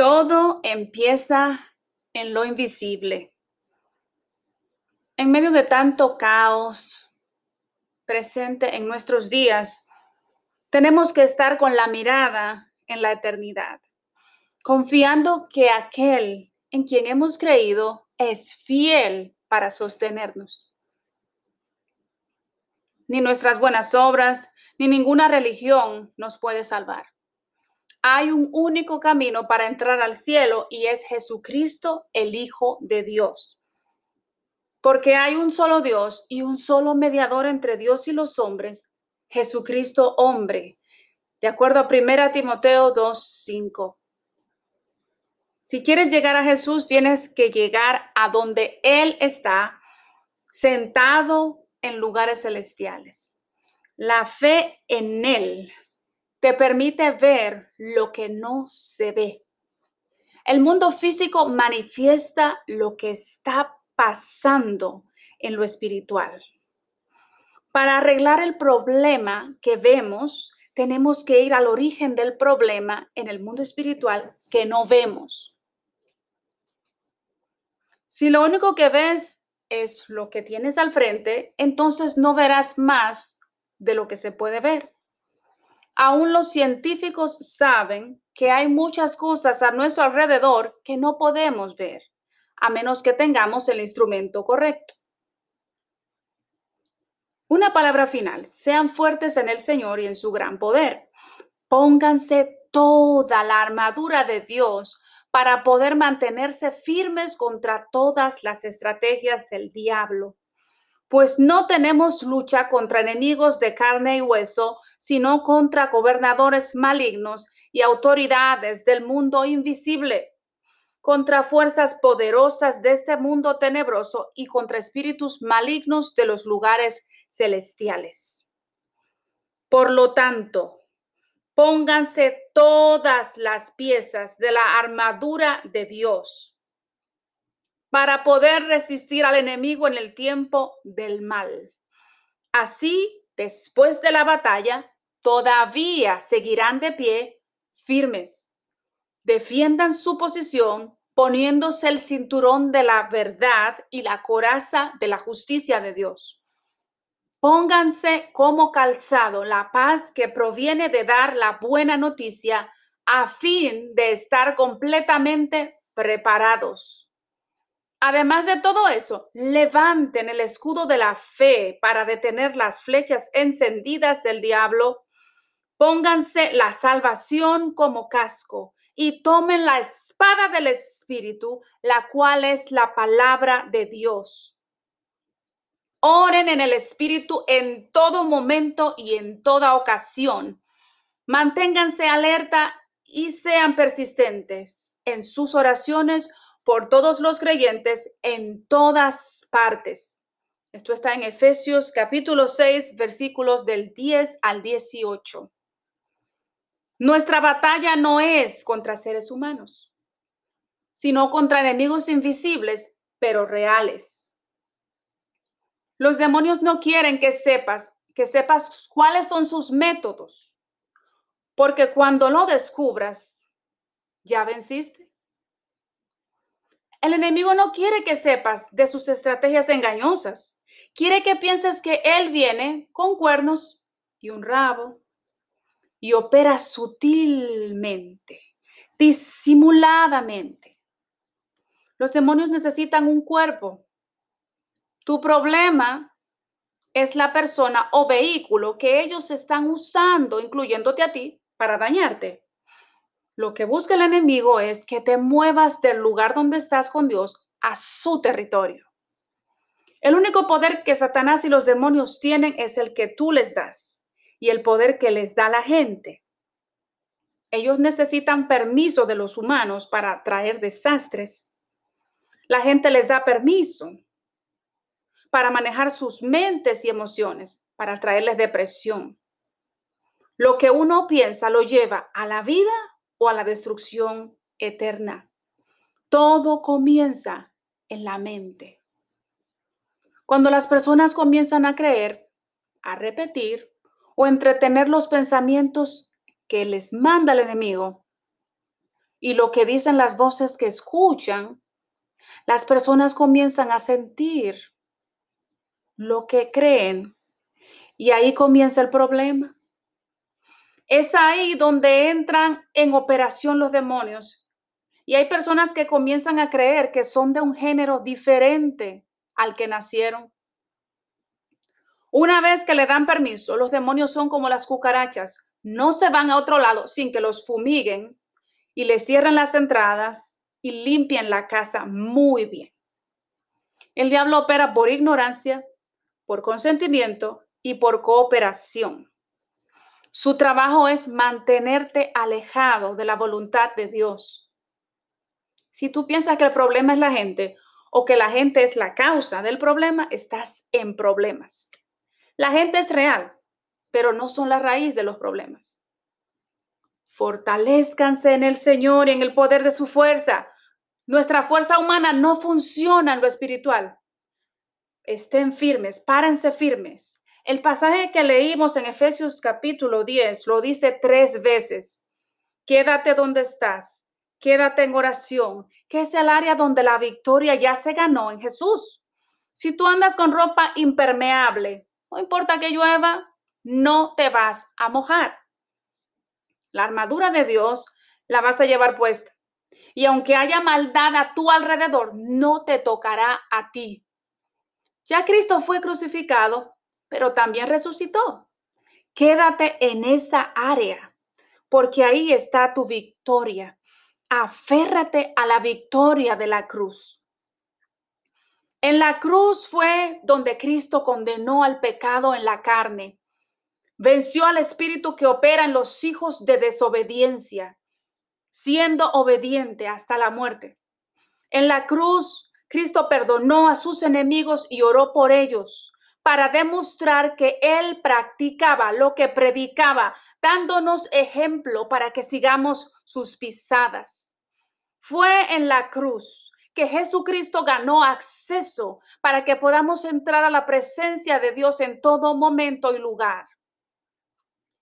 Todo empieza en lo invisible. En medio de tanto caos presente en nuestros días, tenemos que estar con la mirada en la eternidad, confiando que aquel en quien hemos creído es fiel para sostenernos. Ni nuestras buenas obras, ni ninguna religión nos puede salvar. Hay un único camino para entrar al cielo y es Jesucristo, el Hijo de Dios. Porque hay un solo Dios y un solo mediador entre Dios y los hombres, Jesucristo hombre. De acuerdo a 1 Timoteo 2:5. Si quieres llegar a Jesús, tienes que llegar a donde Él está, sentado en lugares celestiales. La fe en Él te permite ver lo que no se ve. El mundo físico manifiesta lo que está pasando en lo espiritual. Para arreglar el problema que vemos, tenemos que ir al origen del problema en el mundo espiritual que no vemos. Si lo único que ves es lo que tienes al frente, entonces no verás más de lo que se puede ver. Aún los científicos saben que hay muchas cosas a nuestro alrededor que no podemos ver, a menos que tengamos el instrumento correcto. Una palabra final, sean fuertes en el Señor y en su gran poder. Pónganse toda la armadura de Dios para poder mantenerse firmes contra todas las estrategias del diablo pues no tenemos lucha contra enemigos de carne y hueso, sino contra gobernadores malignos y autoridades del mundo invisible, contra fuerzas poderosas de este mundo tenebroso y contra espíritus malignos de los lugares celestiales. Por lo tanto, pónganse todas las piezas de la armadura de Dios para poder resistir al enemigo en el tiempo del mal. Así, después de la batalla, todavía seguirán de pie firmes. Defiendan su posición poniéndose el cinturón de la verdad y la coraza de la justicia de Dios. Pónganse como calzado la paz que proviene de dar la buena noticia a fin de estar completamente preparados Además de todo eso, levanten el escudo de la fe para detener las flechas encendidas del diablo. Pónganse la salvación como casco y tomen la espada del Espíritu, la cual es la palabra de Dios. Oren en el Espíritu en todo momento y en toda ocasión. Manténganse alerta y sean persistentes en sus oraciones por todos los creyentes en todas partes. Esto está en Efesios capítulo 6, versículos del 10 al 18. Nuestra batalla no es contra seres humanos, sino contra enemigos invisibles, pero reales. Los demonios no quieren que sepas, que sepas cuáles son sus métodos, porque cuando lo descubras, ya venciste. El enemigo no quiere que sepas de sus estrategias engañosas. Quiere que pienses que él viene con cuernos y un rabo y opera sutilmente, disimuladamente. Los demonios necesitan un cuerpo. Tu problema es la persona o vehículo que ellos están usando, incluyéndote a ti, para dañarte. Lo que busca el enemigo es que te muevas del lugar donde estás con Dios a su territorio. El único poder que Satanás y los demonios tienen es el que tú les das y el poder que les da la gente. Ellos necesitan permiso de los humanos para traer desastres. La gente les da permiso para manejar sus mentes y emociones, para traerles depresión. Lo que uno piensa lo lleva a la vida o a la destrucción eterna. Todo comienza en la mente. Cuando las personas comienzan a creer, a repetir o entretener los pensamientos que les manda el enemigo, y lo que dicen las voces que escuchan, las personas comienzan a sentir lo que creen y ahí comienza el problema. Es ahí donde entran en operación los demonios y hay personas que comienzan a creer que son de un género diferente al que nacieron. Una vez que le dan permiso, los demonios son como las cucarachas. No se van a otro lado sin que los fumiguen y le cierren las entradas y limpien la casa muy bien. El diablo opera por ignorancia, por consentimiento y por cooperación. Su trabajo es mantenerte alejado de la voluntad de Dios. Si tú piensas que el problema es la gente o que la gente es la causa del problema, estás en problemas. La gente es real, pero no son la raíz de los problemas. Fortalezcanse en el Señor y en el poder de su fuerza. Nuestra fuerza humana no funciona en lo espiritual. Estén firmes, párense firmes. El pasaje que leímos en Efesios capítulo 10 lo dice tres veces. Quédate donde estás, quédate en oración, que es el área donde la victoria ya se ganó en Jesús. Si tú andas con ropa impermeable, no importa que llueva, no te vas a mojar. La armadura de Dios la vas a llevar puesta. Y aunque haya maldad a tu alrededor, no te tocará a ti. Ya Cristo fue crucificado, pero también resucitó. Quédate en esa área, porque ahí está tu victoria. Aférrate a la victoria de la cruz. En la cruz fue donde Cristo condenó al pecado en la carne. Venció al espíritu que opera en los hijos de desobediencia, siendo obediente hasta la muerte. En la cruz, Cristo perdonó a sus enemigos y oró por ellos para demostrar que Él practicaba lo que predicaba, dándonos ejemplo para que sigamos sus pisadas. Fue en la cruz que Jesucristo ganó acceso para que podamos entrar a la presencia de Dios en todo momento y lugar.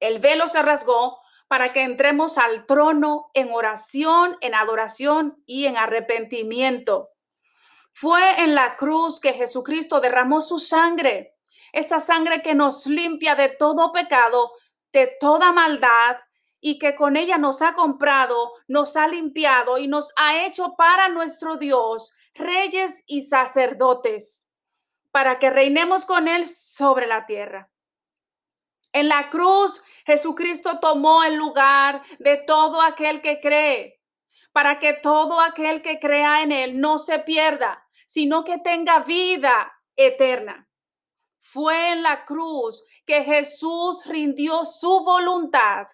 El velo se rasgó para que entremos al trono en oración, en adoración y en arrepentimiento. Fue en la cruz que Jesucristo derramó su sangre, esa sangre que nos limpia de todo pecado, de toda maldad y que con ella nos ha comprado, nos ha limpiado y nos ha hecho para nuestro Dios reyes y sacerdotes, para que reinemos con Él sobre la tierra. En la cruz, Jesucristo tomó el lugar de todo aquel que cree, para que todo aquel que crea en Él no se pierda, sino que tenga vida eterna. Fue en la cruz que Jesús rindió su voluntad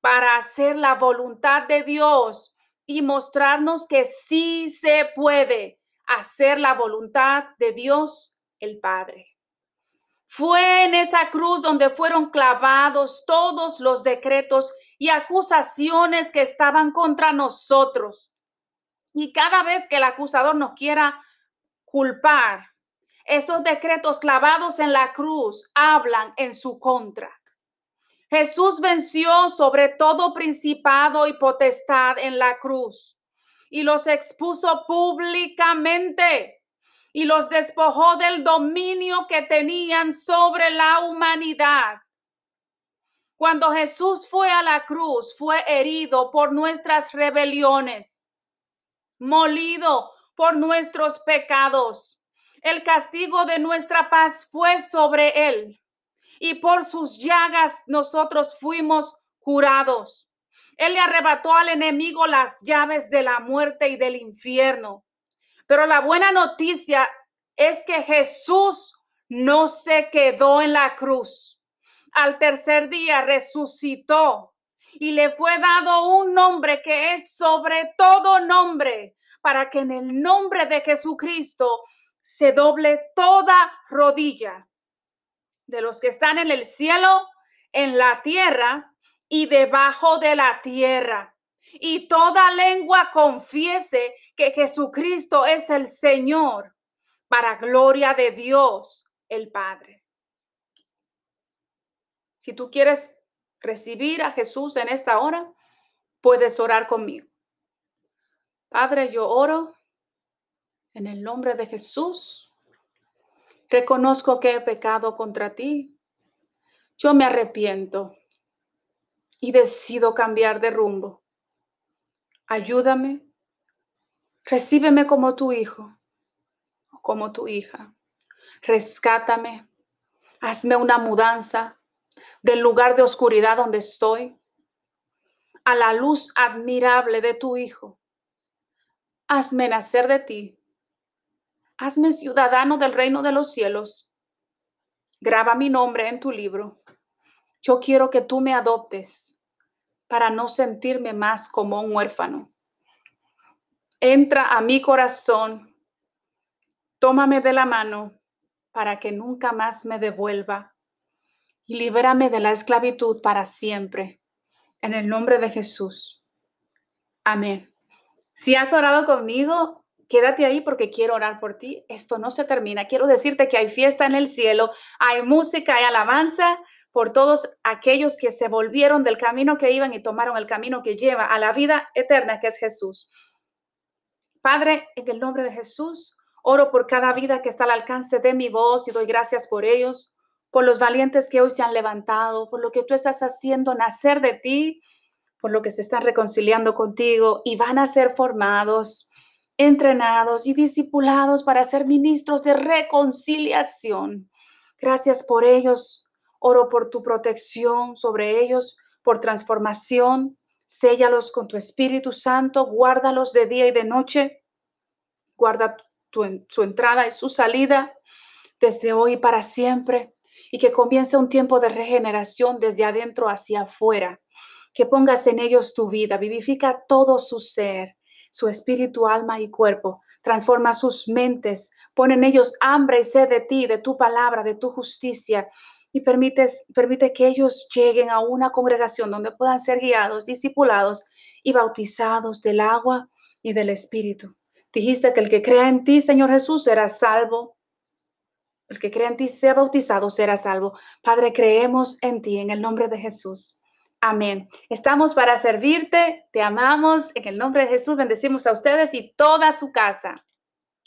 para hacer la voluntad de Dios y mostrarnos que sí se puede hacer la voluntad de Dios el Padre. Fue en esa cruz donde fueron clavados todos los decretos y acusaciones que estaban contra nosotros. Y cada vez que el acusador nos quiera culpar, esos decretos clavados en la cruz hablan en su contra. Jesús venció sobre todo principado y potestad en la cruz y los expuso públicamente y los despojó del dominio que tenían sobre la humanidad. Cuando Jesús fue a la cruz, fue herido por nuestras rebeliones, molido por nuestros pecados. El castigo de nuestra paz fue sobre él y por sus llagas nosotros fuimos curados. Él le arrebató al enemigo las llaves de la muerte y del infierno. Pero la buena noticia es que Jesús no se quedó en la cruz. Al tercer día resucitó y le fue dado un nombre que es sobre todo nombre, para que en el nombre de Jesucristo se doble toda rodilla de los que están en el cielo, en la tierra y debajo de la tierra. Y toda lengua confiese que Jesucristo es el Señor para gloria de Dios el Padre. Si tú quieres recibir a Jesús en esta hora, puedes orar conmigo. Padre, yo oro en el nombre de Jesús. Reconozco que he pecado contra ti. Yo me arrepiento y decido cambiar de rumbo. Ayúdame. Recíbeme como tu hijo como tu hija. Rescátame. Hazme una mudanza del lugar de oscuridad donde estoy a la luz admirable de tu Hijo. Hazme nacer de ti. Hazme ciudadano del reino de los cielos. Graba mi nombre en tu libro. Yo quiero que tú me adoptes para no sentirme más como un huérfano. Entra a mi corazón. Tómame de la mano para que nunca más me devuelva y libérame de la esclavitud para siempre. En el nombre de Jesús. Amén. Si has orado conmigo, quédate ahí porque quiero orar por ti. Esto no se termina. Quiero decirte que hay fiesta en el cielo, hay música, hay alabanza por todos aquellos que se volvieron del camino que iban y tomaron el camino que lleva a la vida eterna que es Jesús. Padre, en el nombre de Jesús, oro por cada vida que está al alcance de mi voz y doy gracias por ellos por los valientes que hoy se han levantado, por lo que tú estás haciendo nacer de ti, por lo que se están reconciliando contigo y van a ser formados, entrenados y discipulados para ser ministros de reconciliación. Gracias por ellos. Oro por tu protección sobre ellos, por transformación. Séllalos con tu Espíritu Santo, guárdalos de día y de noche. Guarda su entrada y su salida desde hoy para siempre y que comience un tiempo de regeneración desde adentro hacia afuera. Que pongas en ellos tu vida, vivifica todo su ser, su espíritu, alma y cuerpo. Transforma sus mentes, pone en ellos hambre y sed de ti, de tu palabra, de tu justicia. Y permites, permite que ellos lleguen a una congregación donde puedan ser guiados, discipulados y bautizados del agua y del espíritu. Dijiste que el que crea en ti, Señor Jesús, será salvo el que crea en ti sea bautizado será salvo. Padre, creemos en ti, en el nombre de Jesús. Amén. Estamos para servirte, te amamos, en el nombre de Jesús bendecimos a ustedes y toda su casa.